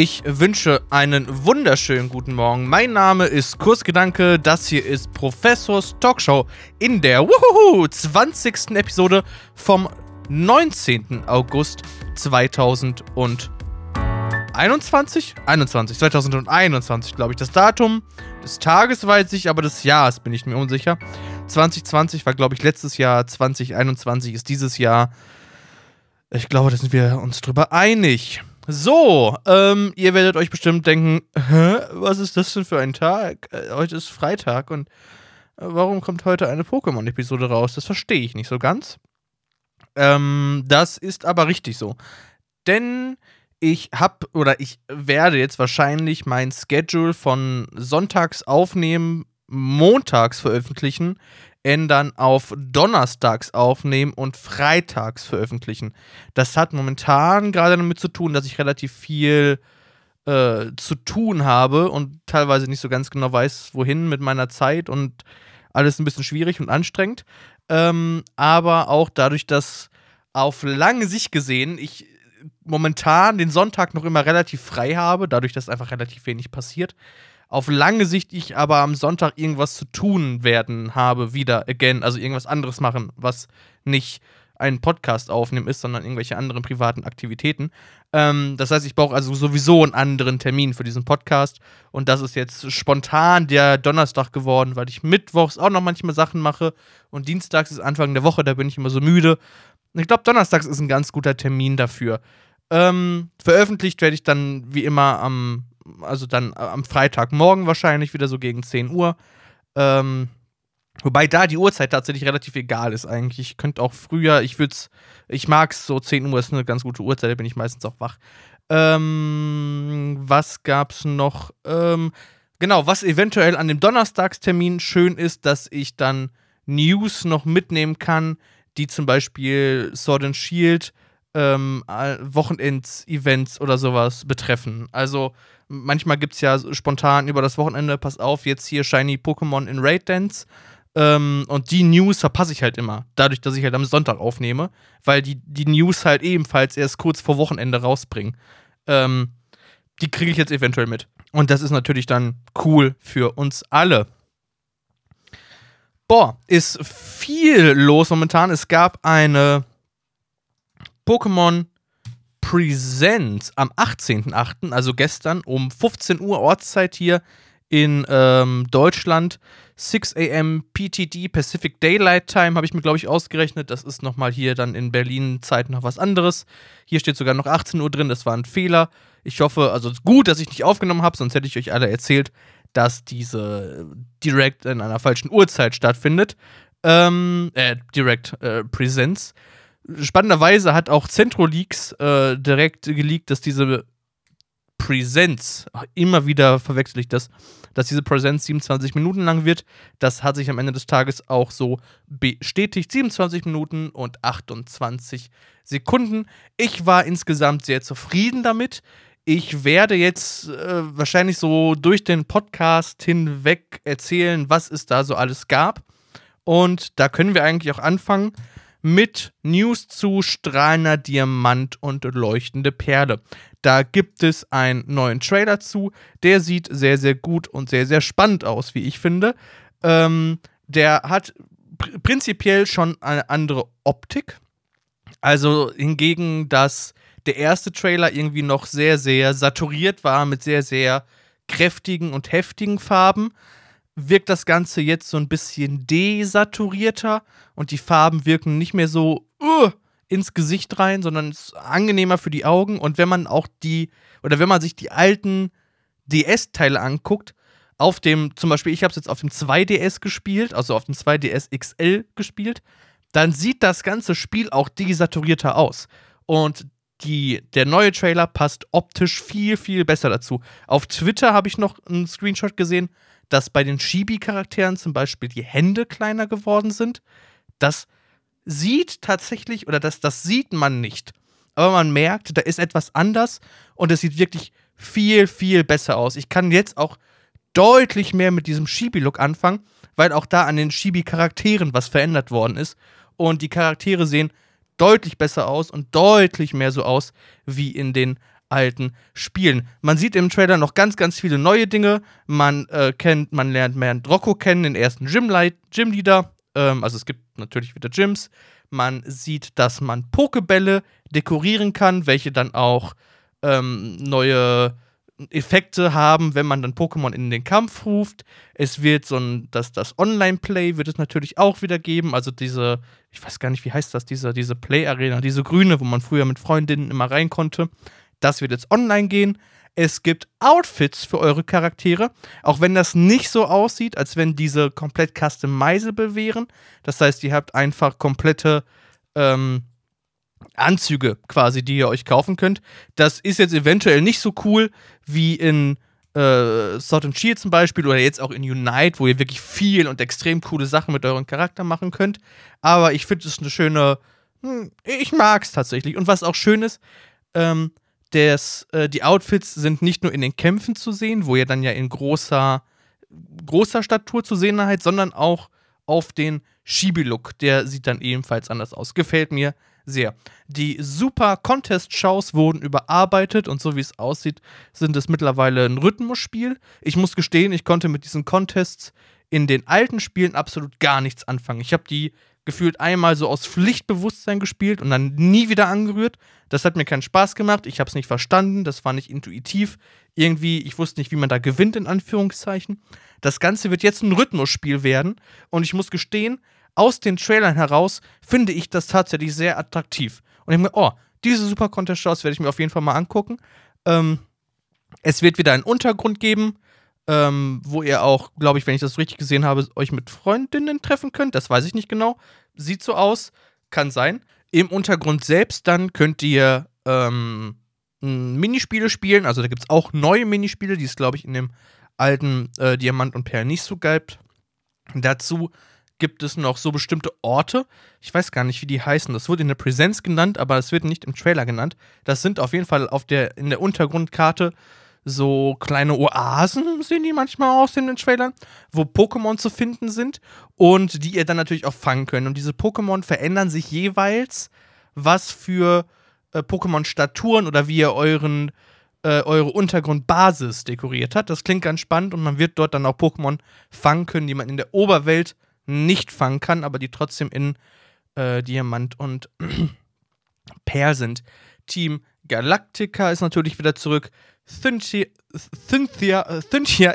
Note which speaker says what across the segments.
Speaker 1: Ich wünsche einen wunderschönen guten Morgen. Mein Name ist Kursgedanke. Das hier ist Professors Talkshow in der wuhuhu, 20. Episode vom 19. August 2021. 21, 2021, glaube ich. Das Datum des Tages weiß ich, aber des Jahres bin ich mir unsicher. 2020 war, glaube ich, letztes Jahr. 2021 ist dieses Jahr. Ich glaube, da sind wir uns drüber einig. So, ähm, ihr werdet euch bestimmt denken, hä, was ist das denn für ein Tag? Äh, heute ist Freitag und äh, warum kommt heute eine Pokémon-Episode raus? Das verstehe ich nicht so ganz. Ähm, das ist aber richtig so. Denn ich habe oder ich werde jetzt wahrscheinlich mein Schedule von Sonntags aufnehmen, montags veröffentlichen, ändern auf Donnerstags aufnehmen und Freitags veröffentlichen. Das hat momentan gerade damit zu tun, dass ich relativ viel äh, zu tun habe und teilweise nicht so ganz genau weiß, wohin mit meiner Zeit und alles ein bisschen schwierig und anstrengend. Ähm, aber auch dadurch, dass auf lange Sicht gesehen ich momentan den Sonntag noch immer relativ frei habe, dadurch, dass einfach relativ wenig passiert, auf lange Sicht ich aber am Sonntag irgendwas zu tun werden habe, wieder, again, also irgendwas anderes machen, was nicht einen Podcast aufnehmen ist, sondern irgendwelche anderen privaten Aktivitäten. Ähm, das heißt, ich brauche also sowieso einen anderen Termin für diesen Podcast. Und das ist jetzt spontan der Donnerstag geworden, weil ich mittwochs auch noch manchmal Sachen mache. Und dienstags ist Anfang der Woche, da bin ich immer so müde. Ich glaube, donnerstags ist ein ganz guter Termin dafür. Ähm, veröffentlicht werde ich dann wie immer am also dann äh, am Freitagmorgen wahrscheinlich wieder so gegen 10 Uhr. Ähm, wobei da die Uhrzeit tatsächlich relativ egal ist eigentlich. Ich könnte auch früher, ich würde es, ich mag es so, 10 Uhr ist eine ganz gute Uhrzeit, da bin ich meistens auch wach. Ähm, was gab's noch? Ähm, genau, was eventuell an dem Donnerstagstermin schön ist, dass ich dann News noch mitnehmen kann, die zum Beispiel Sword and Shield ähm, Wochenends-Events oder sowas betreffen. Also manchmal gibt es ja spontan über das Wochenende, pass auf, jetzt hier Shiny Pokémon in Raid Dance. Ähm, und die News verpasse ich halt immer, dadurch, dass ich halt am Sonntag aufnehme, weil die, die News halt ebenfalls erst kurz vor Wochenende rausbringen. Ähm, die kriege ich jetzt eventuell mit. Und das ist natürlich dann cool für uns alle. Boah, ist viel los momentan. Es gab eine Pokémon Presents am 18.08., also gestern um 15 Uhr Ortszeit hier in ähm, Deutschland. 6 a.m. PTD Pacific Daylight Time habe ich mir, glaube ich, ausgerechnet. Das ist nochmal hier dann in Berlin Zeit noch was anderes. Hier steht sogar noch 18 Uhr drin, das war ein Fehler. Ich hoffe, also gut, dass ich nicht aufgenommen habe, sonst hätte ich euch alle erzählt, dass diese Direct in einer falschen Uhrzeit stattfindet. Ähm, äh, Direct äh, Presents spannenderweise hat auch Centroleaks äh, direkt geleakt, dass diese Präsenz, immer wieder verwechsel ich das, dass diese Präsenz 27 Minuten lang wird. Das hat sich am Ende des Tages auch so bestätigt. 27 Minuten und 28 Sekunden. Ich war insgesamt sehr zufrieden damit. Ich werde jetzt äh, wahrscheinlich so durch den Podcast hinweg erzählen, was es da so alles gab. Und da können wir eigentlich auch anfangen mit News zu strahlender Diamant und leuchtende Perle. Da gibt es einen neuen Trailer zu, der sieht sehr, sehr gut und sehr, sehr spannend aus, wie ich finde. Ähm, der hat pr prinzipiell schon eine andere Optik. Also hingegen, dass der erste Trailer irgendwie noch sehr, sehr saturiert war mit sehr, sehr kräftigen und heftigen Farben, wirkt das Ganze jetzt so ein bisschen desaturierter und die Farben wirken nicht mehr so uh, ins Gesicht rein, sondern es ist angenehmer für die Augen. Und wenn man auch die, oder wenn man sich die alten DS-Teile anguckt, auf dem, zum Beispiel, ich habe es jetzt auf dem 2DS gespielt, also auf dem 2DS XL gespielt, dann sieht das ganze Spiel auch desaturierter aus. Und die, der neue Trailer passt optisch viel, viel besser dazu. Auf Twitter habe ich noch einen Screenshot gesehen, dass bei den Chibi-Charakteren zum Beispiel die Hände kleiner geworden sind. Das sieht tatsächlich, oder das, das sieht man nicht. Aber man merkt, da ist etwas anders und es sieht wirklich viel, viel besser aus. Ich kann jetzt auch deutlich mehr mit diesem Chibi-Look anfangen, weil auch da an den Chibi-Charakteren was verändert worden ist. Und die Charaktere sehen deutlich besser aus und deutlich mehr so aus wie in den alten Spielen. Man sieht im Trailer noch ganz, ganz viele neue Dinge. Man äh, kennt, man lernt Bernd Rocco kennen, den ersten Gym-Leader. Ähm, also es gibt natürlich wieder Gyms. Man sieht, dass man Pokebälle dekorieren kann, welche dann auch ähm, neue Effekte haben, wenn man dann Pokémon in den Kampf ruft. Es wird so ein, das, das Online-Play wird es natürlich auch wieder geben. Also diese, ich weiß gar nicht, wie heißt das, diese, diese Play-Arena, diese grüne, wo man früher mit Freundinnen immer rein konnte. Das wird jetzt online gehen. Es gibt Outfits für eure Charaktere, auch wenn das nicht so aussieht, als wenn diese komplett customizable wären. Das heißt, ihr habt einfach komplette ähm, Anzüge quasi, die ihr euch kaufen könnt. Das ist jetzt eventuell nicht so cool wie in äh, Sword and Shield zum Beispiel oder jetzt auch in Unite, wo ihr wirklich viel und extrem coole Sachen mit eurem Charakter machen könnt. Aber ich finde es eine schöne. Hm, ich mag es tatsächlich. Und was auch schön ist, ähm, des, äh, die Outfits sind nicht nur in den Kämpfen zu sehen, wo ihr dann ja in großer, großer Statur zu sehen seid, sondern auch auf den Schibi-Look. Der sieht dann ebenfalls anders aus. Gefällt mir sehr. Die Super Contest-Shows wurden überarbeitet und so wie es aussieht, sind es mittlerweile ein Rhythmusspiel. Ich muss gestehen, ich konnte mit diesen Contests in den alten Spielen absolut gar nichts anfangen. Ich habe die gefühlt einmal so aus Pflichtbewusstsein gespielt und dann nie wieder angerührt. Das hat mir keinen Spaß gemacht. Ich habe es nicht verstanden. Das war nicht intuitiv. Irgendwie, ich wusste nicht, wie man da gewinnt, in Anführungszeichen. Das Ganze wird jetzt ein Rhythmusspiel werden. Und ich muss gestehen, aus den Trailern heraus finde ich das tatsächlich sehr attraktiv. Und ich mir, oh, diese Super Contest Shows werde ich mir auf jeden Fall mal angucken. Ähm, es wird wieder einen Untergrund geben, ähm, wo ihr auch, glaube ich, wenn ich das richtig gesehen habe, euch mit Freundinnen treffen könnt. Das weiß ich nicht genau. Sieht so aus, kann sein. Im Untergrund selbst dann könnt ihr ähm, Minispiele spielen. Also da gibt es auch neue Minispiele, die es, glaube ich, in dem alten äh, Diamant und Perl nicht so gab. Dazu gibt es noch so bestimmte Orte. Ich weiß gar nicht, wie die heißen. Das wurde in der Präsenz genannt, aber es wird nicht im Trailer genannt. Das sind auf jeden Fall auf der, in der Untergrundkarte so kleine Oasen, sehen die manchmal aus in den Trailern, wo Pokémon zu finden sind und die ihr dann natürlich auch fangen könnt. Und diese Pokémon verändern sich jeweils, was für äh, Pokémon-Staturen oder wie ihr euren äh, eure Untergrundbasis dekoriert hat. Das klingt ganz spannend und man wird dort dann auch Pokémon fangen können, die man in der Oberwelt nicht fangen kann, aber die trotzdem in äh, Diamant und Perl sind. Team Galactica ist natürlich wieder zurück. Cynthia,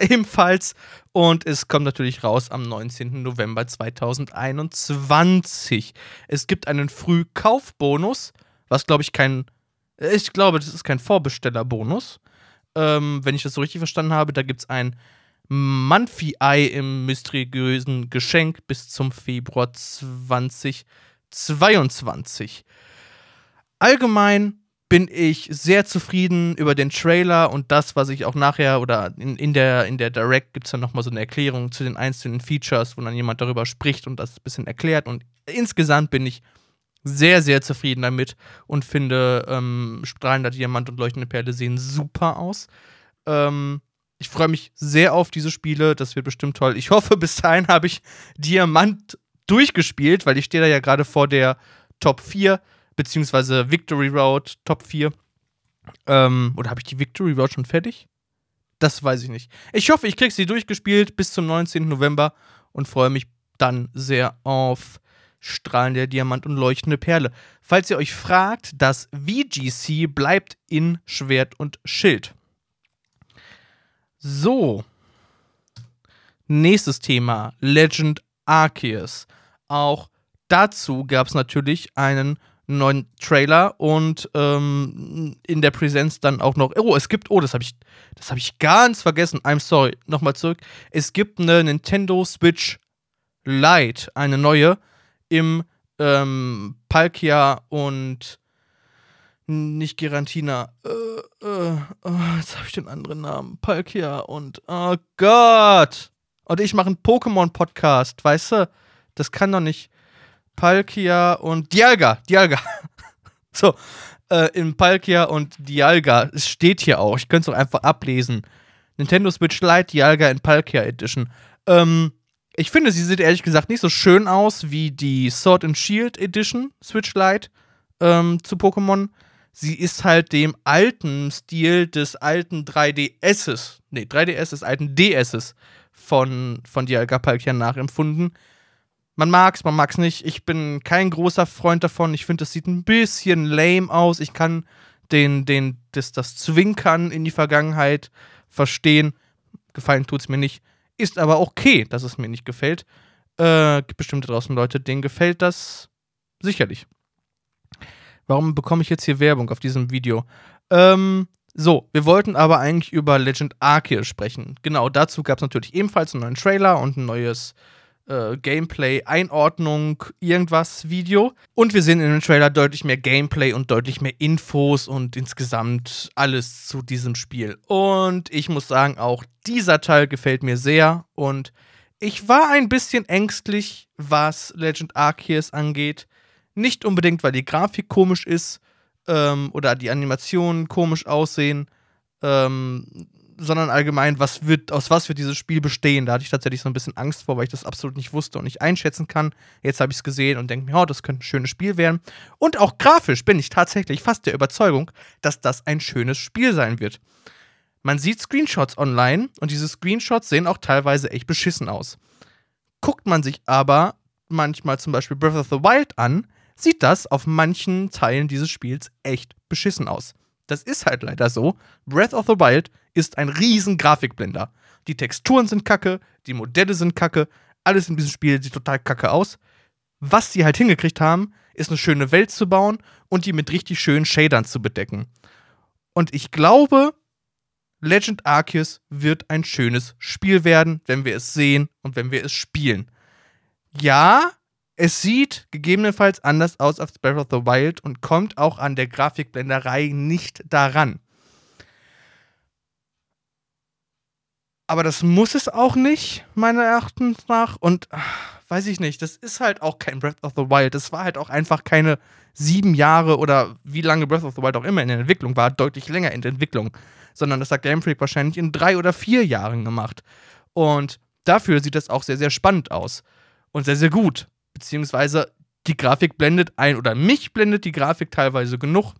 Speaker 1: ebenfalls. Und es kommt natürlich raus am 19. November 2021. Es gibt einen Frühkaufbonus, was glaube ich kein. Ich glaube, das ist kein Vorbestellerbonus. Ähm, wenn ich das so richtig verstanden habe, da gibt es ein Manfi-Ei im mysteriösen Geschenk bis zum Februar 2022. Allgemein bin ich sehr zufrieden über den Trailer und das, was ich auch nachher oder in, in der, in der Direct gibt es dann nochmal so eine Erklärung zu den einzelnen Features, wo dann jemand darüber spricht und das ein bisschen erklärt. Und insgesamt bin ich sehr, sehr zufrieden damit und finde, ähm, strahlender Diamant und leuchtende Perle sehen super aus. Ähm, ich freue mich sehr auf diese Spiele. Das wird bestimmt toll. Ich hoffe, bis dahin habe ich Diamant durchgespielt, weil ich stehe da ja gerade vor der Top 4, beziehungsweise Victory Road Top 4. Ähm, oder habe ich die Victory Road schon fertig? Das weiß ich nicht. Ich hoffe, ich kriege sie durchgespielt bis zum 19. November und freue mich dann sehr auf Strahlen der Diamant und leuchtende Perle. Falls ihr euch fragt, das VGC bleibt in Schwert und Schild. So. Nächstes Thema: Legend Arceus. Auch dazu gab es natürlich einen neuen Trailer und ähm, in der Präsenz dann auch noch. Oh, es gibt. Oh, das habe ich, das habe ich ganz vergessen. I'm sorry. Nochmal zurück. Es gibt eine Nintendo Switch Lite, eine neue im ähm, Palkia und nicht Gerantina. Äh, äh, oh, jetzt habe ich den anderen Namen. Palkia und. Oh Gott! Und ich mache einen Pokémon-Podcast, weißt du? Das kann doch nicht. Palkia und Dialga. Dialga. so. Äh, in Palkia und Dialga. Es steht hier auch. Ich könnte es auch einfach ablesen. Nintendo Switch Lite Dialga in Palkia Edition. Ähm, ich finde, sie sieht ehrlich gesagt nicht so schön aus wie die Sword and Shield Edition Switch Lite ähm, zu Pokémon sie ist halt dem alten Stil des alten 3DSs, nee, 3DS des alten DSs von, von Dialga Palkia nachempfunden. Man mag's, man mag's nicht. Ich bin kein großer Freund davon. Ich finde, das sieht ein bisschen lame aus. Ich kann den, den, das, das Zwinkern in die Vergangenheit verstehen. Gefallen tut's mir nicht. Ist aber okay, dass es mir nicht gefällt. Äh, gibt bestimmt draußen Leute, denen gefällt das sicherlich. Warum bekomme ich jetzt hier Werbung auf diesem Video? Ähm, so, wir wollten aber eigentlich über Legend Arceus sprechen. Genau, dazu gab es natürlich ebenfalls einen neuen Trailer und ein neues äh, Gameplay, Einordnung, irgendwas Video. Und wir sehen in dem Trailer deutlich mehr Gameplay und deutlich mehr Infos und insgesamt alles zu diesem Spiel. Und ich muss sagen, auch dieser Teil gefällt mir sehr und ich war ein bisschen ängstlich, was Legend Arceus angeht. Nicht unbedingt, weil die Grafik komisch ist ähm, oder die Animationen komisch aussehen, ähm, sondern allgemein, was wird, aus was wird dieses Spiel bestehen. Da hatte ich tatsächlich so ein bisschen Angst vor, weil ich das absolut nicht wusste und nicht einschätzen kann. Jetzt habe ich es gesehen und denke mir, oh, das könnte ein schönes Spiel werden. Und auch grafisch bin ich tatsächlich fast der Überzeugung, dass das ein schönes Spiel sein wird. Man sieht Screenshots online und diese Screenshots sehen auch teilweise echt beschissen aus. Guckt man sich aber manchmal zum Beispiel Breath of the Wild an, sieht das auf manchen Teilen dieses Spiels echt beschissen aus. Das ist halt leider so. Breath of the Wild ist ein riesen Grafikblender. Die Texturen sind kacke, die Modelle sind kacke, alles in diesem Spiel sieht total kacke aus. Was sie halt hingekriegt haben, ist eine schöne Welt zu bauen und die mit richtig schönen Shadern zu bedecken. Und ich glaube, Legend Arceus wird ein schönes Spiel werden, wenn wir es sehen und wenn wir es spielen. Ja, es sieht gegebenenfalls anders aus als Breath of the Wild und kommt auch an der Grafikblenderei nicht daran. Aber das muss es auch nicht, meiner Erachtens nach. Und ach, weiß ich nicht, das ist halt auch kein Breath of the Wild. Das war halt auch einfach keine sieben Jahre oder wie lange Breath of the Wild auch immer in der Entwicklung war, deutlich länger in der Entwicklung. Sondern das hat Game Freak wahrscheinlich in drei oder vier Jahren gemacht. Und dafür sieht das auch sehr, sehr spannend aus. Und sehr, sehr gut beziehungsweise die Grafik blendet ein oder mich blendet die Grafik teilweise genug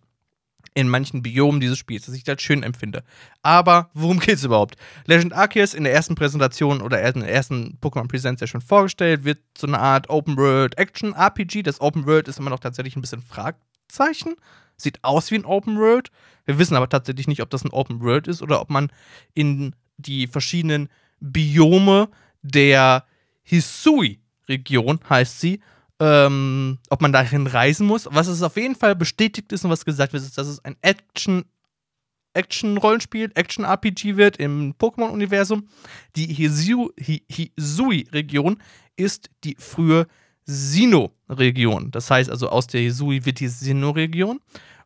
Speaker 1: in manchen Biomen dieses Spiels, dass ich das schön empfinde. Aber worum geht es überhaupt? Legend Arceus in der ersten Präsentation oder in der ersten Pokémon Presents ja schon vorgestellt, wird so eine Art Open World Action RPG. Das Open World ist immer noch tatsächlich ein bisschen Fragezeichen. Sieht aus wie ein Open World. Wir wissen aber tatsächlich nicht, ob das ein Open World ist oder ob man in die verschiedenen Biome der Hisui Region heißt sie, ähm, ob man dahin reisen muss. Was es auf jeden Fall bestätigt ist und was gesagt wird, ist, dass es ein Action Action-Rollenspiel, Action-RPG wird im Pokémon-Universum. Die Hisui-Region ist die frühe Sino-Region. Das heißt also, aus der Hisui wird die Sino-Region.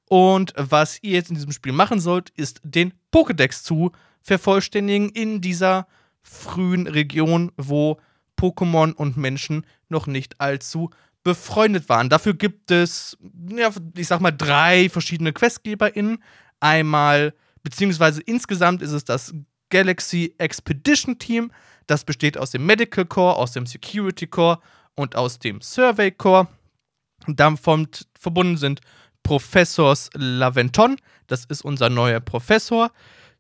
Speaker 1: Und was ihr jetzt in diesem Spiel machen sollt, ist den Pokédex zu vervollständigen in dieser frühen Region, wo Pokémon und Menschen noch nicht allzu befreundet waren. Dafür gibt es, ja, ich sag mal, drei verschiedene QuestgeberInnen. Einmal, beziehungsweise insgesamt ist es das Galaxy Expedition Team. Das besteht aus dem Medical Core, aus dem Security Core und aus dem Survey Core. Damit verbunden sind Professors Laventon, das ist unser neuer Professor,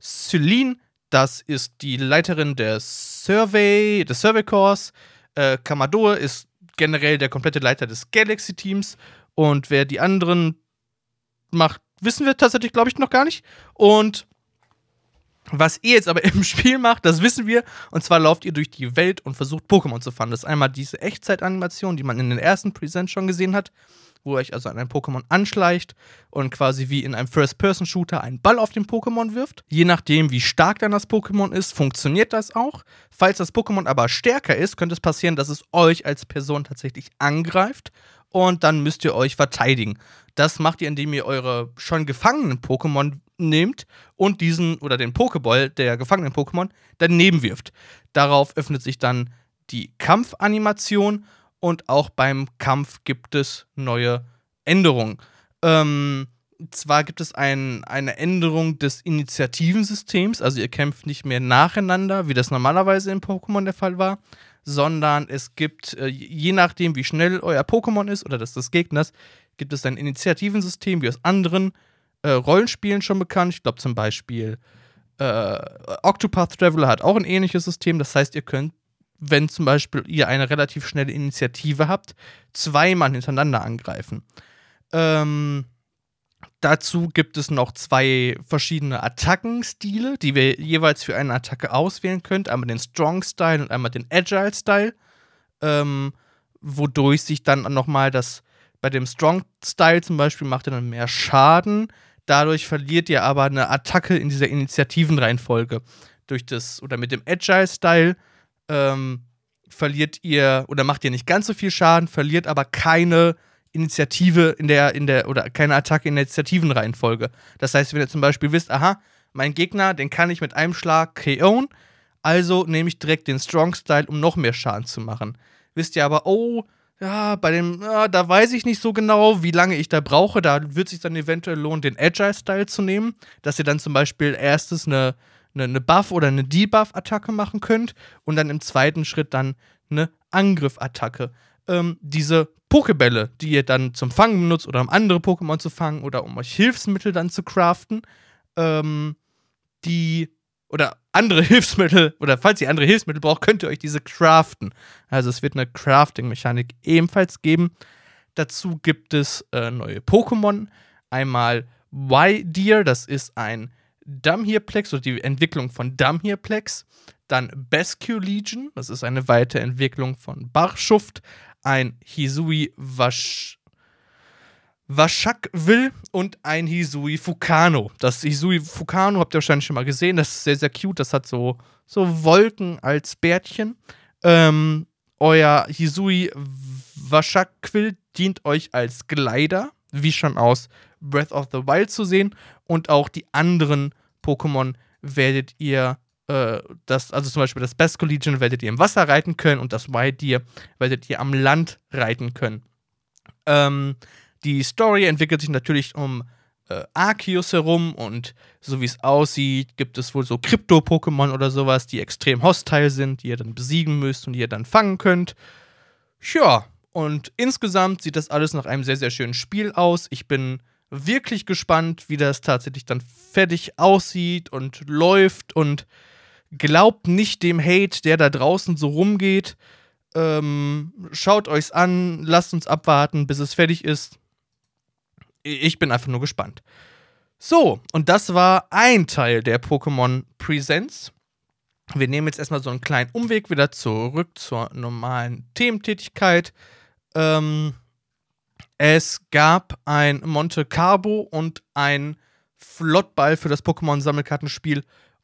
Speaker 1: Celine, das ist die Leiterin des Survey, des Survey Corps. Äh, Kamador ist generell der komplette Leiter des Galaxy-Teams. Und wer die anderen macht, wissen wir tatsächlich, glaube ich, noch gar nicht. Und was ihr jetzt aber im Spiel macht, das wissen wir. Und zwar lauft ihr durch die Welt und versucht Pokémon zu fangen. Das ist einmal diese Echtzeitanimation, die man in den ersten Present schon gesehen hat wo ihr euch also an ein Pokémon anschleicht und quasi wie in einem First-Person-Shooter einen Ball auf den Pokémon wirft. Je nachdem, wie stark dann das Pokémon ist, funktioniert das auch. Falls das Pokémon aber stärker ist, könnte es passieren, dass es euch als Person tatsächlich angreift und dann müsst ihr euch verteidigen. Das macht ihr, indem ihr eure schon gefangenen Pokémon nehmt und diesen oder den Pokéball der gefangenen Pokémon daneben wirft. Darauf öffnet sich dann die Kampfanimation und auch beim Kampf gibt es neue Änderungen. Ähm, zwar gibt es ein, eine Änderung des Initiativensystems, also ihr kämpft nicht mehr nacheinander, wie das normalerweise in Pokémon der Fall war, sondern es gibt, äh, je nachdem, wie schnell euer Pokémon ist oder das des Gegners, gibt es ein Initiativensystem wie aus anderen äh, Rollenspielen schon bekannt. Ich glaube zum Beispiel äh, Octopath Traveler hat auch ein ähnliches System. Das heißt, ihr könnt, wenn zum Beispiel ihr eine relativ schnelle Initiative habt, zweimal hintereinander angreifen. Ähm, dazu gibt es noch zwei verschiedene Attackenstile, die wir jeweils für eine Attacke auswählen könnt. Einmal den Strong Style und einmal den Agile Style. Ähm, wodurch sich dann nochmal das bei dem Strong Style zum Beispiel macht er dann mehr Schaden. Dadurch verliert ihr aber eine Attacke in dieser Initiativenreihenfolge. Durch das, oder mit dem Agile Style ähm, verliert ihr, oder macht ihr nicht ganz so viel Schaden, verliert aber keine Initiative in der, in der, oder keine Attacke in der Initiativenreihenfolge. Das heißt, wenn ihr zum Beispiel wisst, aha, mein Gegner, den kann ich mit einem Schlag KO'n, also nehme ich direkt den Strong Style, um noch mehr Schaden zu machen. Wisst ihr aber, oh, ja, bei dem, ja, da weiß ich nicht so genau, wie lange ich da brauche. Da wird sich dann eventuell lohnen, den Agile-Style zu nehmen, dass ihr dann zum Beispiel erstes eine, eine, eine Buff- oder eine Debuff-Attacke machen könnt und dann im zweiten Schritt dann eine Angriff-Attacke. Ähm, diese Pokebälle, die ihr dann zum Fangen benutzt oder um andere Pokémon zu fangen oder um euch Hilfsmittel dann zu craften, ähm, die oder andere Hilfsmittel oder falls ihr andere Hilfsmittel braucht, könnt ihr euch diese craften. Also es wird eine Crafting-Mechanik ebenfalls geben. Dazu gibt es äh, neue Pokémon. Einmal Y-Deer, das ist ein Dumhirplex oder die Entwicklung von Dumhirplex. Dann Bascue Legion, das ist eine Weiterentwicklung von Barschuft. Ein Hisui Wasch Washak will und ein Hisui Fukano. Das Hisui Fukano habt ihr wahrscheinlich schon mal gesehen. Das ist sehr, sehr cute. Das hat so, so Wolken als Bärtchen. Ähm, euer Hisui Washakquill dient euch als Gleiter, wie schon aus Breath of the Wild zu sehen. Und auch die anderen Pokémon werdet ihr, äh, das, also zum Beispiel das Basco Legion werdet ihr im Wasser reiten können und das Wild Deer werdet ihr am Land reiten können. Ähm, die Story entwickelt sich natürlich um äh, Arceus herum und so wie es aussieht, gibt es wohl so Krypto-Pokémon oder sowas, die extrem hostile sind, die ihr dann besiegen müsst und die ihr dann fangen könnt. Ja, und insgesamt sieht das alles nach einem sehr, sehr schönen Spiel aus. Ich bin wirklich gespannt, wie das tatsächlich dann fertig aussieht und läuft und glaubt nicht dem Hate, der da draußen so rumgeht. Ähm, schaut euch's an, lasst uns abwarten, bis es fertig ist ich bin einfach nur gespannt. So, und das war ein Teil der Pokémon Presents. Wir nehmen jetzt erstmal so einen kleinen Umweg wieder zurück zur normalen Thementätigkeit. Ähm, es gab ein Monte Carlo und ein Flottball für das Pokémon-Sammelkartenspiel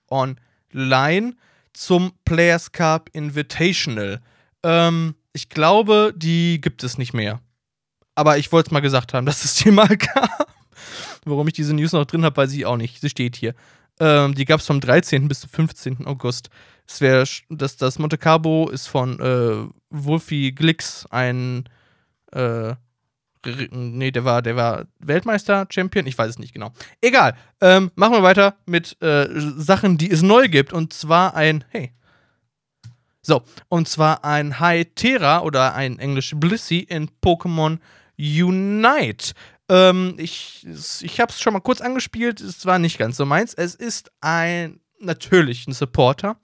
Speaker 1: online zum Players Cup Invitational. Ähm, ich glaube, die gibt es nicht mehr. Aber ich wollte es mal gesagt haben, dass es die mal gab. Warum ich diese News noch drin habe, weiß ich auch nicht. Sie steht hier. Ähm, die gab es vom 13. bis zum 15. August. Es wäre, das, das Monte Carlo ist von äh, Wolfie Glicks, ein äh, nee, der war, der war Weltmeister, Champion, ich weiß es nicht genau. Egal. Ähm, machen wir weiter mit äh, Sachen, die es neu gibt. Und zwar ein, hey. So, und zwar ein High Terra oder ein Englisch Blissey in Pokémon Unite. Ähm, ich ich habe es schon mal kurz angespielt, es war nicht ganz so meins. Es ist ein natürlich ein Supporter,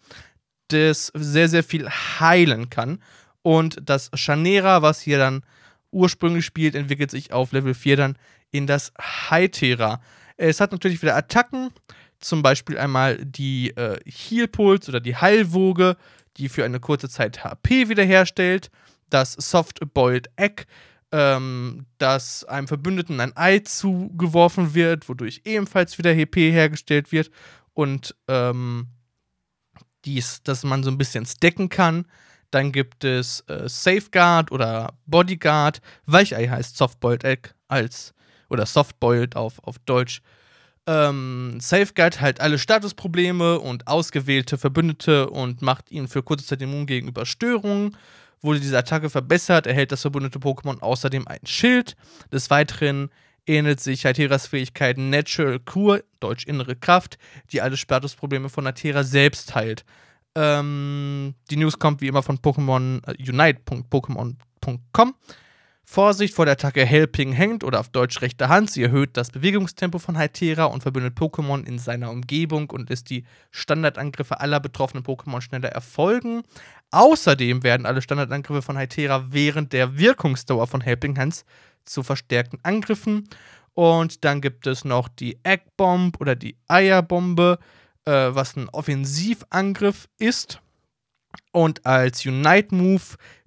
Speaker 1: das sehr, sehr viel heilen kann. Und das Chanera, was hier dann ursprünglich spielt, entwickelt sich auf Level 4 dann in das Hytera. Es hat natürlich wieder Attacken, zum Beispiel einmal die äh, Heal Pulse oder die Heilwoge, die für eine kurze Zeit HP wiederherstellt. Das Soft Boiled Egg, ähm, dass einem Verbündeten ein Ei zugeworfen wird, wodurch ebenfalls wieder HP hergestellt wird und ähm, dies, dass man so ein bisschen stacken kann. Dann gibt es äh, Safeguard oder Bodyguard. Weichei heißt Softboiled Egg als oder Softboiled auf, auf Deutsch. Ähm, Safeguard halt alle Statusprobleme und ausgewählte Verbündete und macht ihnen für kurze Zeit immun gegenüber Störungen. Wurde diese Attacke verbessert, erhält das verbundene Pokémon außerdem ein Schild. Des Weiteren ähnelt sich Hateras Fähigkeit Natural Cure, deutsch innere Kraft, die alle Statusprobleme von Hatera selbst heilt. Ähm, die News kommt wie immer von Pokémon äh, Unite.pokémon.com. Vorsicht vor der Attacke Helping hängt oder auf Deutsch rechte Hand. Sie erhöht das Bewegungstempo von Hytera und verbindet Pokémon in seiner Umgebung und lässt die Standardangriffe aller betroffenen Pokémon schneller erfolgen. Außerdem werden alle Standardangriffe von Hytera während der Wirkungsdauer von Helping Hands zu verstärkten Angriffen. Und dann gibt es noch die Egg Bomb oder die Eierbombe, äh, was ein Offensivangriff ist. Und als Unite Move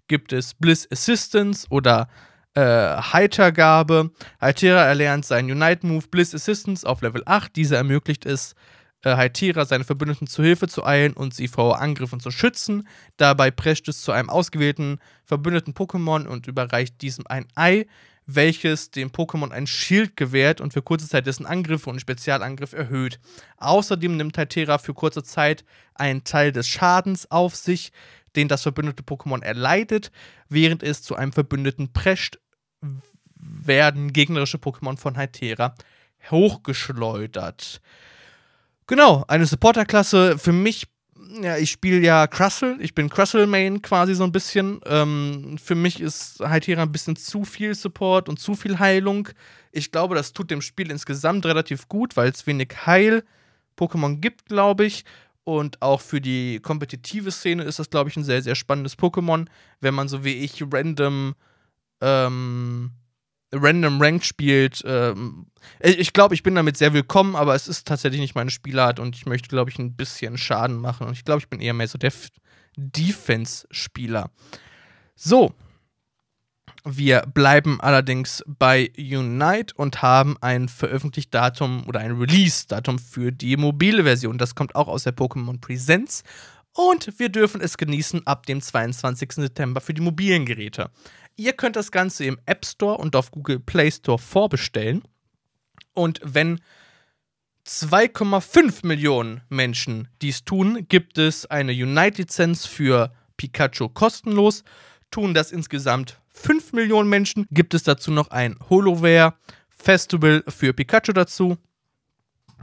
Speaker 1: gibt es Bliss Assistance oder äh, Heitergabe. Heitera erlernt seinen Unite Move Bliss Assistance auf Level 8. Dieser ermöglicht es, äh, Heitera seine Verbündeten zu Hilfe zu eilen und sie vor Angriffen zu schützen. Dabei prescht es zu einem ausgewählten verbündeten Pokémon und überreicht diesem ein Ei, welches dem Pokémon ein Schild gewährt und für kurze Zeit dessen Angriffe und Spezialangriff erhöht. Außerdem nimmt Heitera für kurze Zeit einen Teil des Schadens auf sich, den das verbündete Pokémon erleidet, während es zu einem Verbündeten prescht, werden gegnerische Pokémon von Hytera hochgeschleudert. Genau, eine Supporter-Klasse. Für mich, ja, ich spiele ja Crustle. Ich bin Crustle-Main quasi so ein bisschen. Ähm, für mich ist Hytera ein bisschen zu viel Support und zu viel Heilung. Ich glaube, das tut dem Spiel insgesamt relativ gut, weil es wenig Heil-Pokémon gibt, glaube ich. Und auch für die kompetitive Szene ist das, glaube ich, ein sehr, sehr spannendes Pokémon, wenn man so wie ich random, ähm, random Ranked spielt. Ähm, ich glaube, ich bin damit sehr willkommen, aber es ist tatsächlich nicht meine Spielart und ich möchte, glaube ich, ein bisschen Schaden machen. Und ich glaube, ich bin eher mehr so der Defense-Spieler. So, wir bleiben allerdings bei Unite und haben ein Veröffentlicht-Datum oder ein Release-Datum für die mobile Version. Das kommt auch aus der Pokémon Presents. Und wir dürfen es genießen ab dem 22. September für die mobilen Geräte. Ihr könnt das Ganze im App Store und auf Google Play Store vorbestellen. Und wenn 2,5 Millionen Menschen dies tun, gibt es eine Unite-Lizenz für Pikachu kostenlos. Tun das insgesamt 5 Millionen Menschen gibt es dazu noch ein Holoware Festival für Pikachu dazu.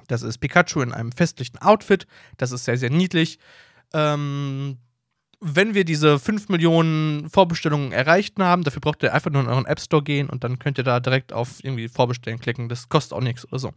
Speaker 1: Das ist Pikachu in einem festlichen Outfit. Das ist sehr, sehr niedlich. Ähm, wenn wir diese 5 Millionen Vorbestellungen erreicht haben, dafür braucht ihr einfach nur in euren App Store gehen und dann könnt ihr da direkt auf irgendwie Vorbestellen klicken. Das kostet auch nichts oder so.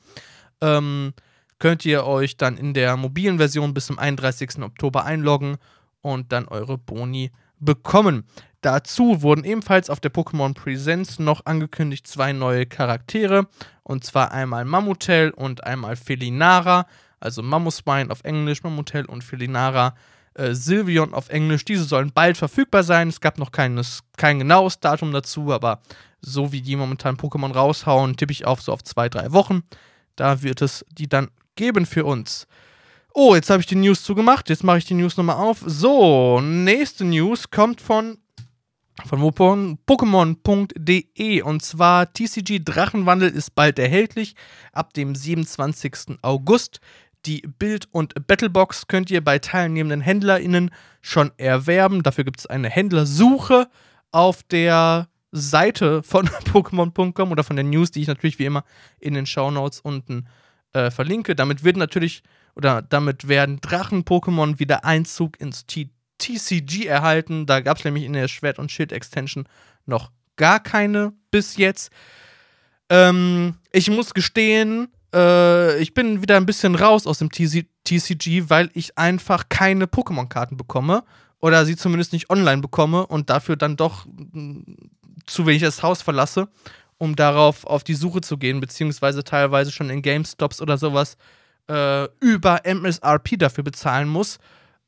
Speaker 1: Ähm, könnt ihr euch dann in der mobilen Version bis zum 31. Oktober einloggen und dann eure Boni bekommen. Dazu wurden ebenfalls auf der Pokémon Presents noch angekündigt zwei neue Charaktere. Und zwar einmal Mammutel und einmal Felinara. Also Mammusbein auf Englisch, Mammutel und Felinara. Äh, Sylveon auf Englisch. Diese sollen bald verfügbar sein. Es gab noch keines, kein genaues Datum dazu, aber so wie die momentan Pokémon raushauen, tippe ich auf so auf zwei, drei Wochen. Da wird es die dann geben für uns. Oh, jetzt habe ich die News zugemacht. Jetzt mache ich die News nochmal auf. So, nächste News kommt von von Pokémon.de und zwar TCG Drachenwandel ist bald erhältlich ab dem 27. August. Die Bild- und Battlebox könnt ihr bei teilnehmenden HändlerInnen schon erwerben. Dafür gibt es eine Händlersuche auf der Seite von Pokémon.com oder von der News, die ich natürlich wie immer in den Shownotes unten äh, verlinke. Damit wird natürlich oder damit werden Drachen-Pokémon wieder Einzug ins T TCG erhalten. Da gab es nämlich in der Schwert- und Schild-Extension noch gar keine bis jetzt. Ähm, ich muss gestehen, äh, ich bin wieder ein bisschen raus aus dem TC TCG, weil ich einfach keine Pokémon-Karten bekomme. Oder sie zumindest nicht online bekomme und dafür dann doch mm, zu wenig das Haus verlasse, um darauf auf die Suche zu gehen, beziehungsweise teilweise schon in GameStops oder sowas äh, über MSRP dafür bezahlen muss.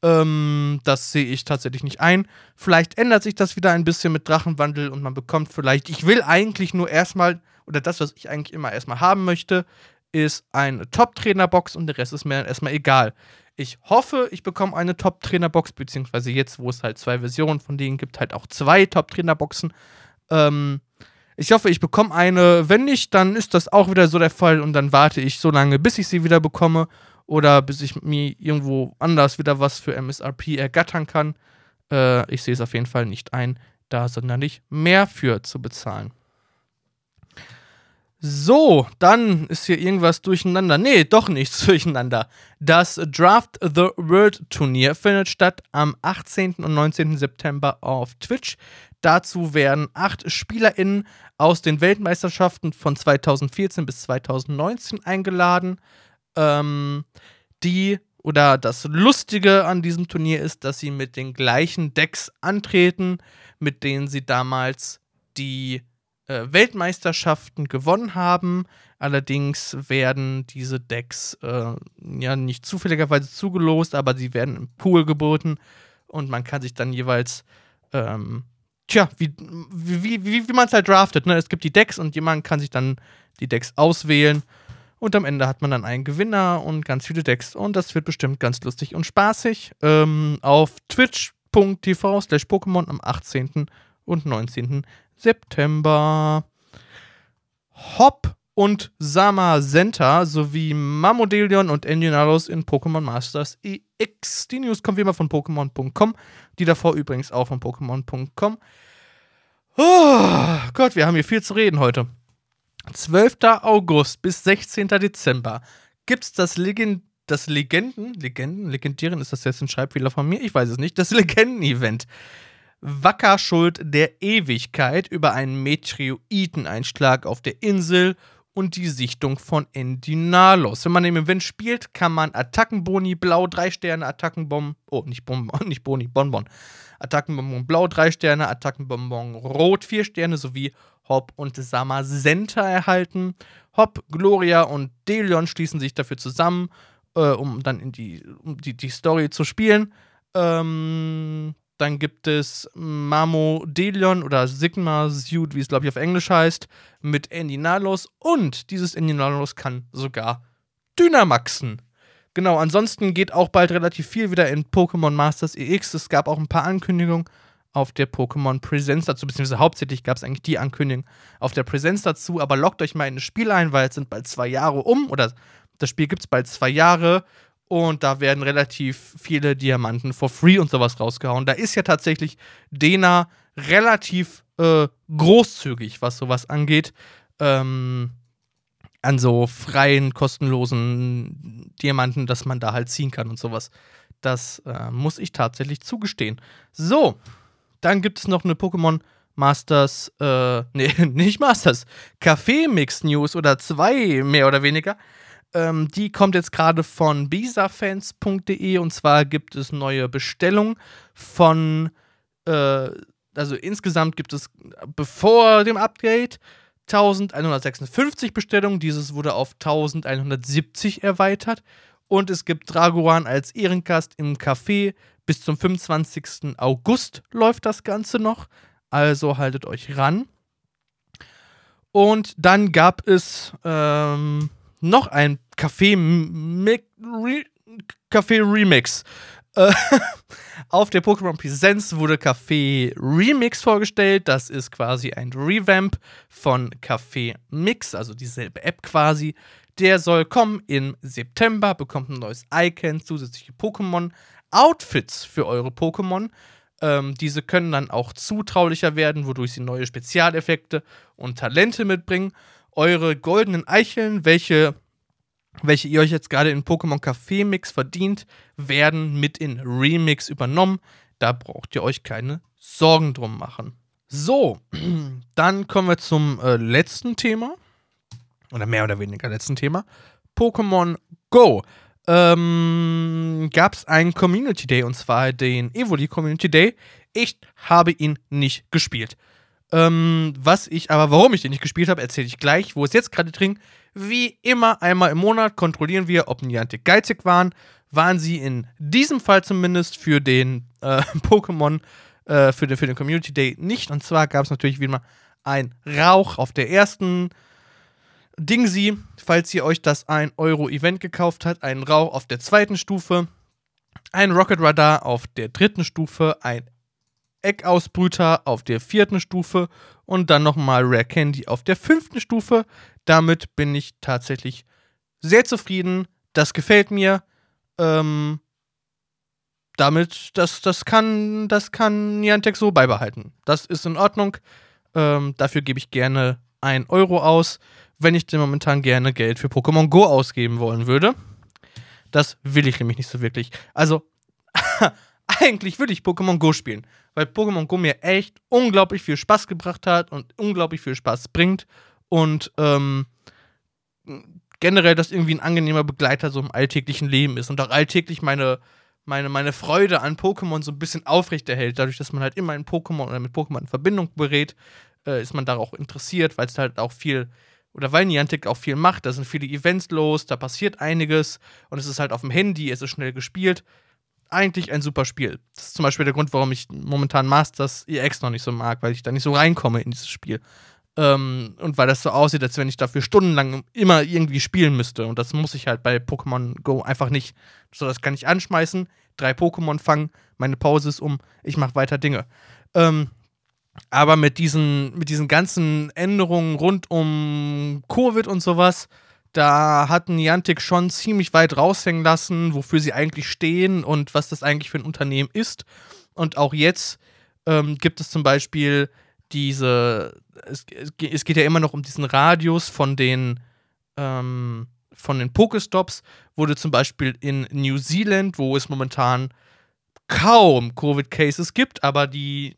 Speaker 1: Ähm, das sehe ich tatsächlich nicht ein. Vielleicht ändert sich das wieder ein bisschen mit Drachenwandel und man bekommt vielleicht. Ich will eigentlich nur erstmal, oder das, was ich eigentlich immer erstmal haben möchte, ist eine Top-Trainer-Box und der Rest ist mir dann erstmal egal. Ich hoffe, ich bekomme eine Top-Trainer-Box, beziehungsweise jetzt, wo es halt zwei Versionen von denen gibt, halt auch zwei Top-Trainer-Boxen. Ähm, ich hoffe, ich bekomme eine. Wenn nicht, dann ist das auch wieder so der Fall und dann warte ich so lange, bis ich sie wieder bekomme oder bis ich mir irgendwo anders wieder was für MSRP ergattern kann. Äh, ich sehe es auf jeden Fall nicht ein, da sonderlich mehr für zu bezahlen. So, dann ist hier irgendwas durcheinander. Nee, doch nichts durcheinander. Das Draft the World Turnier findet statt am 18. und 19. September auf Twitch. Dazu werden acht SpielerInnen aus den Weltmeisterschaften von 2014 bis 2019 eingeladen. Ähm, die oder das Lustige an diesem Turnier ist, dass sie mit den gleichen Decks antreten, mit denen sie damals die äh, Weltmeisterschaften gewonnen haben. Allerdings werden diese Decks äh, ja nicht zufälligerweise zugelost, aber sie werden im Pool geboten und man kann sich dann jeweils ähm, tja, wie, wie, wie, wie man es halt draftet. Ne? Es gibt die Decks und jemand kann sich dann die Decks auswählen. Und am Ende hat man dann einen Gewinner und ganz viele Decks. Und das wird bestimmt ganz lustig und spaßig. Ähm, auf twitch.tv slash Pokémon am 18. und 19. September. Hop und Samazenta sowie Mamodelion und Endinalos in Pokémon Masters EX. Die News kommt wie immer von Pokémon.com, die davor übrigens auch von Pokémon.com. Oh Gott, wir haben hier viel zu reden heute. 12. August bis 16. Dezember gibt es das, Legend das Legenden, Legenden, Legendieren, ist das jetzt ein Schreibfehler von mir? Ich weiß es nicht. Das Legenden-Event. Wackerschuld der Ewigkeit über einen Meteoriteneinschlag auf der Insel und die Sichtung von Endinalos. Wenn man im Event spielt, kann man Attackenboni blau 3 Sterne, Attackenbomben, oh, nicht Bonbon, nicht Boni, Bonbon. Attackenbonbon blau 3 Sterne, Attackenbonbon rot 4 Sterne sowie Hop und Samazenta erhalten. Hop, Gloria und Delion schließen sich dafür zusammen, äh, um dann in die, um die, die Story zu spielen. Ähm, dann gibt es Mamo Delion oder Sigma Suit, wie es glaube ich auf Englisch heißt, mit Endinalos. Und dieses Endinalos kann sogar Dynamaxen. Genau, ansonsten geht auch bald relativ viel wieder in Pokémon Masters EX. Es gab auch ein paar Ankündigungen auf der Pokémon Presents dazu, beziehungsweise hauptsächlich gab es eigentlich die Ankündigung auf der Präsenz dazu, aber lockt euch mal in das Spiel ein, weil es sind bald zwei Jahre um, oder das Spiel gibt es bald zwei Jahre und da werden relativ viele Diamanten for free und sowas rausgehauen. Da ist ja tatsächlich Dena relativ äh, großzügig, was sowas angeht. Ähm, an so freien, kostenlosen Diamanten, dass man da halt ziehen kann und sowas. Das äh, muss ich tatsächlich zugestehen. So, dann gibt es noch eine Pokémon Masters, äh, nee, nicht Masters, Kaffee-Mix News oder zwei mehr oder weniger. Ähm, die kommt jetzt gerade von bisafans.de und zwar gibt es neue Bestellungen von, äh, also insgesamt gibt es bevor dem Update 1156 Bestellungen. Dieses wurde auf 1170 erweitert. Und es gibt Dragoran als Ehrengast im Café. Bis zum 25. August läuft das Ganze noch. Also haltet euch ran. Und dann gab es ähm, noch ein Café, Re Café Remix. Äh, auf der Pokémon Presents wurde Café Remix vorgestellt. Das ist quasi ein Revamp von Café Mix, also dieselbe App quasi. Der soll kommen im September, bekommt ein neues Icon, zusätzliche Pokémon, Outfits für eure Pokémon. Ähm, diese können dann auch zutraulicher werden, wodurch sie neue Spezialeffekte und Talente mitbringen eure goldenen Eicheln, welche, welche ihr euch jetzt gerade in Pokémon Café Mix verdient, werden mit in Remix übernommen. Da braucht ihr euch keine Sorgen drum machen. So, dann kommen wir zum äh, letzten Thema. Oder mehr oder weniger letzten Thema. Pokémon Go. Ähm, gab es einen Community Day und zwar den Evoli Community Day. Ich habe ihn nicht gespielt. Ähm, was ich, aber warum ich den nicht gespielt habe, erzähle ich gleich. Wo es jetzt gerade drin. Wie immer, einmal im Monat kontrollieren wir, ob Niantic geizig waren. Waren sie in diesem Fall zumindest für den äh, Pokémon, äh, für, den, für den Community Day nicht. Und zwar gab es natürlich wie immer ein Rauch auf der ersten Dingsi, falls ihr euch das 1-Euro-Event gekauft habt, ein Rauch auf der zweiten Stufe, ein Rocket Radar auf der dritten Stufe, ein Eckausbrüter auf der vierten Stufe und dann nochmal Rare Candy auf der fünften Stufe. Damit bin ich tatsächlich sehr zufrieden. Das gefällt mir. Ähm, damit, das, das kann, das kann Niantic so beibehalten. Das ist in Ordnung. Ähm, dafür gebe ich gerne 1 Euro aus, wenn ich denn momentan gerne Geld für Pokémon Go ausgeben wollen würde. Das will ich nämlich nicht so wirklich. Also, eigentlich will ich Pokémon Go spielen, weil Pokémon Go mir echt unglaublich viel Spaß gebracht hat und unglaublich viel Spaß bringt und ähm, generell das irgendwie ein angenehmer Begleiter so im alltäglichen Leben ist und auch alltäglich meine, meine, meine Freude an Pokémon so ein bisschen aufrechterhält, dadurch, dass man halt immer in Pokémon oder mit Pokémon in Verbindung berät, äh, ist man da auch interessiert, weil es halt auch viel oder weil Niantic auch viel macht, da sind viele Events los, da passiert einiges und es ist halt auf dem Handy, es ist schnell gespielt. Eigentlich ein super Spiel. Das ist zum Beispiel der Grund, warum ich momentan Masters EX noch nicht so mag, weil ich da nicht so reinkomme in dieses Spiel. Ähm, und weil das so aussieht, als wenn ich dafür stundenlang immer irgendwie spielen müsste. Und das muss ich halt bei Pokémon Go einfach nicht. So, das kann ich anschmeißen, drei Pokémon fangen, meine Pause ist um, ich mache weiter Dinge. Ähm, aber mit diesen, mit diesen ganzen Änderungen rund um Covid und sowas, da hat Niantic schon ziemlich weit raushängen lassen, wofür sie eigentlich stehen und was das eigentlich für ein Unternehmen ist. Und auch jetzt ähm, gibt es zum Beispiel diese, es, es, geht ja immer noch um diesen Radius von den, ähm, von den Pokestops, du zum Beispiel in New Zealand, wo es momentan kaum Covid-Cases gibt, aber die,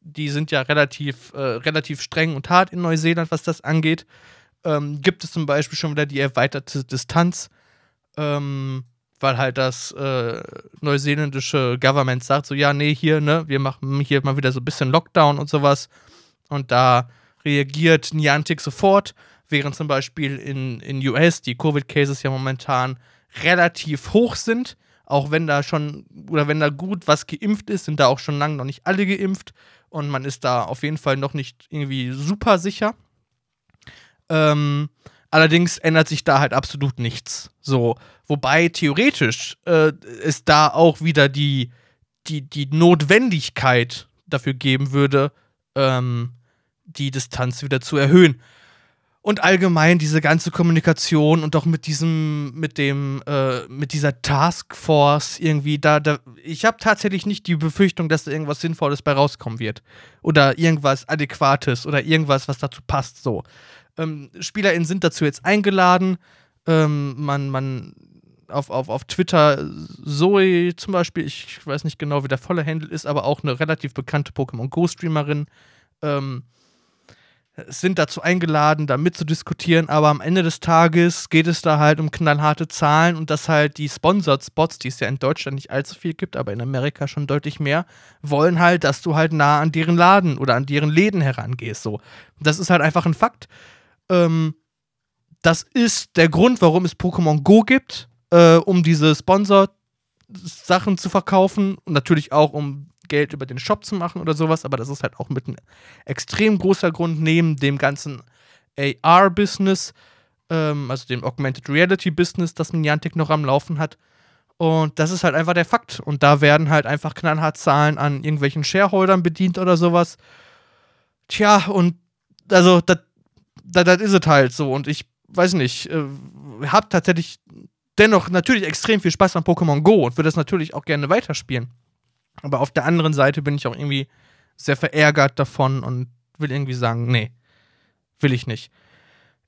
Speaker 1: die sind ja relativ, äh, relativ streng und hart in Neuseeland, was das angeht, ähm, gibt es zum Beispiel schon wieder die erweiterte Distanz, ähm, weil halt das äh, neuseeländische Government sagt, so ja, nee, hier, ne, wir machen hier mal wieder so ein bisschen Lockdown und sowas. Und da reagiert Niantic sofort, während zum Beispiel in, in US die Covid-Cases ja momentan relativ hoch sind. Auch wenn da schon, oder wenn da gut was geimpft ist, sind da auch schon lange noch nicht alle geimpft. Und man ist da auf jeden Fall noch nicht irgendwie super sicher. Ähm, allerdings ändert sich da halt absolut nichts. So, wobei theoretisch äh, es da auch wieder die, die, die Notwendigkeit dafür geben würde, ähm, die Distanz wieder zu erhöhen. Und allgemein diese ganze Kommunikation und auch mit diesem, mit dem, äh, mit dieser Taskforce irgendwie, da, da ich habe tatsächlich nicht die Befürchtung, dass da irgendwas Sinnvolles bei rauskommen wird. Oder irgendwas Adäquates oder irgendwas, was dazu passt. So. Ähm, SpielerInnen sind dazu jetzt eingeladen. Ähm, man, man, auf, auf, auf Twitter Zoe zum Beispiel, ich weiß nicht genau, wie der volle Handle ist, aber auch eine relativ bekannte Pokémon Go-Streamerin. Ähm, sind dazu eingeladen, da mitzudiskutieren, aber am Ende des Tages geht es da halt um knallharte Zahlen und dass halt die Sponsored Spots, die es ja in Deutschland nicht allzu viel gibt, aber in Amerika schon deutlich mehr, wollen halt, dass du halt nah an deren Laden oder an deren Läden herangehst. So. Das ist halt einfach ein Fakt. Ähm, das ist der Grund, warum es Pokémon Go gibt, äh, um diese Sponsored Sachen zu verkaufen und natürlich auch um Geld über den Shop zu machen oder sowas, aber das ist halt auch mit ein extrem großer Grund neben dem ganzen AR-Business, ähm, also dem Augmented Reality-Business, das Niantic noch am Laufen hat. Und das ist halt einfach der Fakt. Und da werden halt einfach knallhart Zahlen an irgendwelchen Shareholdern bedient oder sowas. Tja, und also, das ist es halt so. Und ich weiß nicht, äh, hab tatsächlich dennoch natürlich extrem viel Spaß an Pokémon Go und würde das natürlich auch gerne weiterspielen. Aber auf der anderen Seite bin ich auch irgendwie sehr verärgert davon und will irgendwie sagen, nee, will ich nicht.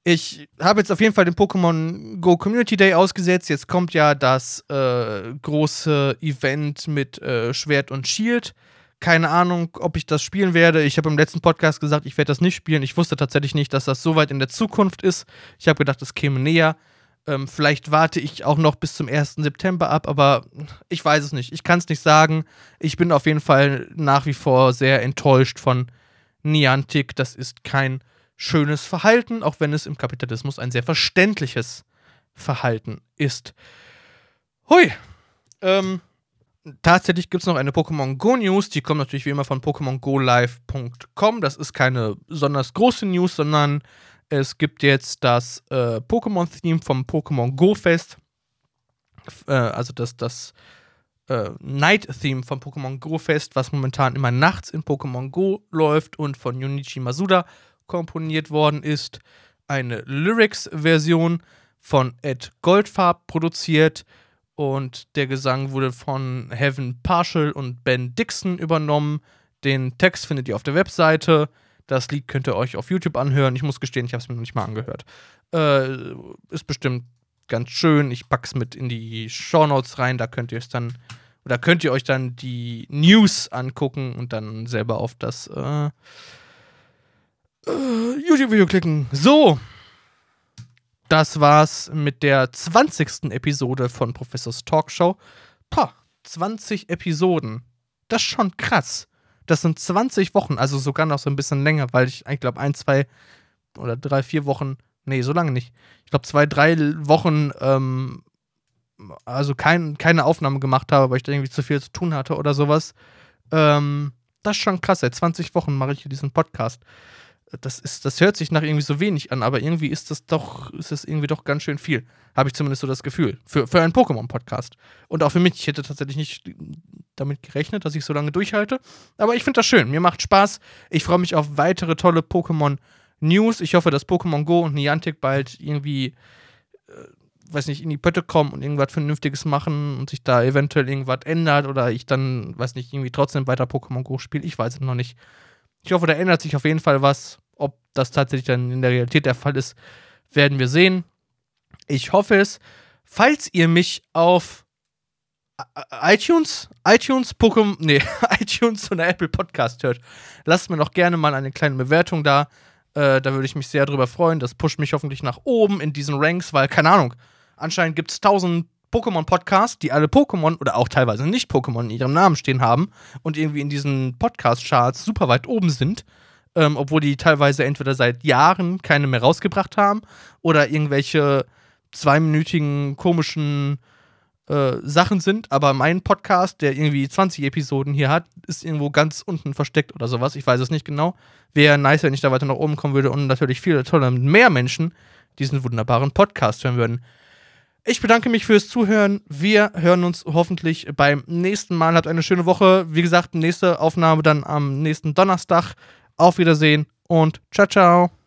Speaker 1: Ich habe jetzt auf jeden Fall den Pokémon Go Community Day ausgesetzt. Jetzt kommt ja das äh, große Event mit äh, Schwert und Shield. Keine Ahnung, ob ich das spielen werde. Ich habe im letzten Podcast gesagt, ich werde das nicht spielen. Ich wusste tatsächlich nicht, dass das so weit in der Zukunft ist. Ich habe gedacht, das käme näher. Ähm, vielleicht warte ich auch noch bis zum 1. September ab, aber ich weiß es nicht. Ich kann es nicht sagen. Ich bin auf jeden Fall nach wie vor sehr enttäuscht von Niantic. Das ist kein schönes Verhalten, auch wenn es im Kapitalismus ein sehr verständliches Verhalten ist. Hui. Ähm, tatsächlich gibt es noch eine Pokémon Go News. Die kommt natürlich wie immer von PokémonGoLive.com. Das ist keine besonders große News, sondern es gibt jetzt das äh, Pokémon-Theme vom Pokémon Go-Fest. Äh, also das, das äh, Night-Theme vom Pokémon Go-Fest, was momentan immer nachts in Pokémon Go läuft und von Junichi Masuda komponiert worden ist. Eine Lyrics-Version von Ed Goldfarb produziert und der Gesang wurde von Heaven Partial und Ben Dixon übernommen. Den Text findet ihr auf der Webseite. Das Lied könnt ihr euch auf YouTube anhören. Ich muss gestehen, ich habe es mir noch nicht mal angehört. Äh, ist bestimmt ganz schön. Ich pack's mit in die Shownotes rein. Da könnt ihr es dann oder könnt ihr euch dann die News angucken und dann selber auf das äh, äh, YouTube-Video klicken. So, das war's mit der 20. Episode von Professors Talkshow. Pah, 20 Episoden. Das ist schon krass. Das sind 20 Wochen, also sogar noch so ein bisschen länger, weil ich, ich glaube, ein, zwei oder drei, vier Wochen, nee, so lange nicht. Ich glaube, zwei, drei Wochen, ähm, also kein, keine Aufnahme gemacht habe, weil ich da irgendwie zu viel zu tun hatte oder sowas. Ähm, das ist schon krass. Seit 20 Wochen mache ich hier diesen Podcast das ist, das hört sich nach irgendwie so wenig an, aber irgendwie ist das doch, ist das irgendwie doch ganz schön viel. Habe ich zumindest so das Gefühl. Für, für einen Pokémon-Podcast. Und auch für mich. Ich hätte tatsächlich nicht damit gerechnet, dass ich so lange durchhalte. Aber ich finde das schön. Mir macht Spaß. Ich freue mich auf weitere tolle Pokémon-News. Ich hoffe, dass Pokémon Go und Niantic bald irgendwie, äh, weiß nicht, in die Pötte kommen und irgendwas Vernünftiges machen und sich da eventuell irgendwas ändert oder ich dann, weiß nicht, irgendwie trotzdem weiter Pokémon Go spiele. Ich weiß es noch nicht. Ich hoffe, da ändert sich auf jeden Fall was. Ob das tatsächlich dann in der Realität der Fall ist, werden wir sehen. Ich hoffe es. Falls ihr mich auf iTunes, iTunes, Pokémon, nee, iTunes oder Apple Podcast hört, lasst mir doch gerne mal eine kleine Bewertung da. Äh, da würde ich mich sehr drüber freuen. Das pusht mich hoffentlich nach oben in diesen Ranks, weil, keine Ahnung, anscheinend gibt es tausend Pokémon-Podcasts, die alle Pokémon oder auch teilweise nicht Pokémon in ihrem Namen stehen haben und irgendwie in diesen Podcast-Charts super weit oben sind, ähm, obwohl die teilweise entweder seit Jahren keine mehr rausgebracht haben oder irgendwelche zweiminütigen komischen äh, Sachen sind. Aber mein Podcast, der irgendwie 20 Episoden hier hat, ist irgendwo ganz unten versteckt oder sowas. Ich weiß es nicht genau. Wäre nice, wenn ich da weiter nach oben kommen würde und natürlich viele tolle, mehr Menschen diesen wunderbaren Podcast hören würden. Ich bedanke mich fürs Zuhören. Wir hören uns hoffentlich beim nächsten Mal. Habt eine schöne Woche. Wie gesagt, nächste Aufnahme dann am nächsten Donnerstag. Auf Wiedersehen und ciao, ciao.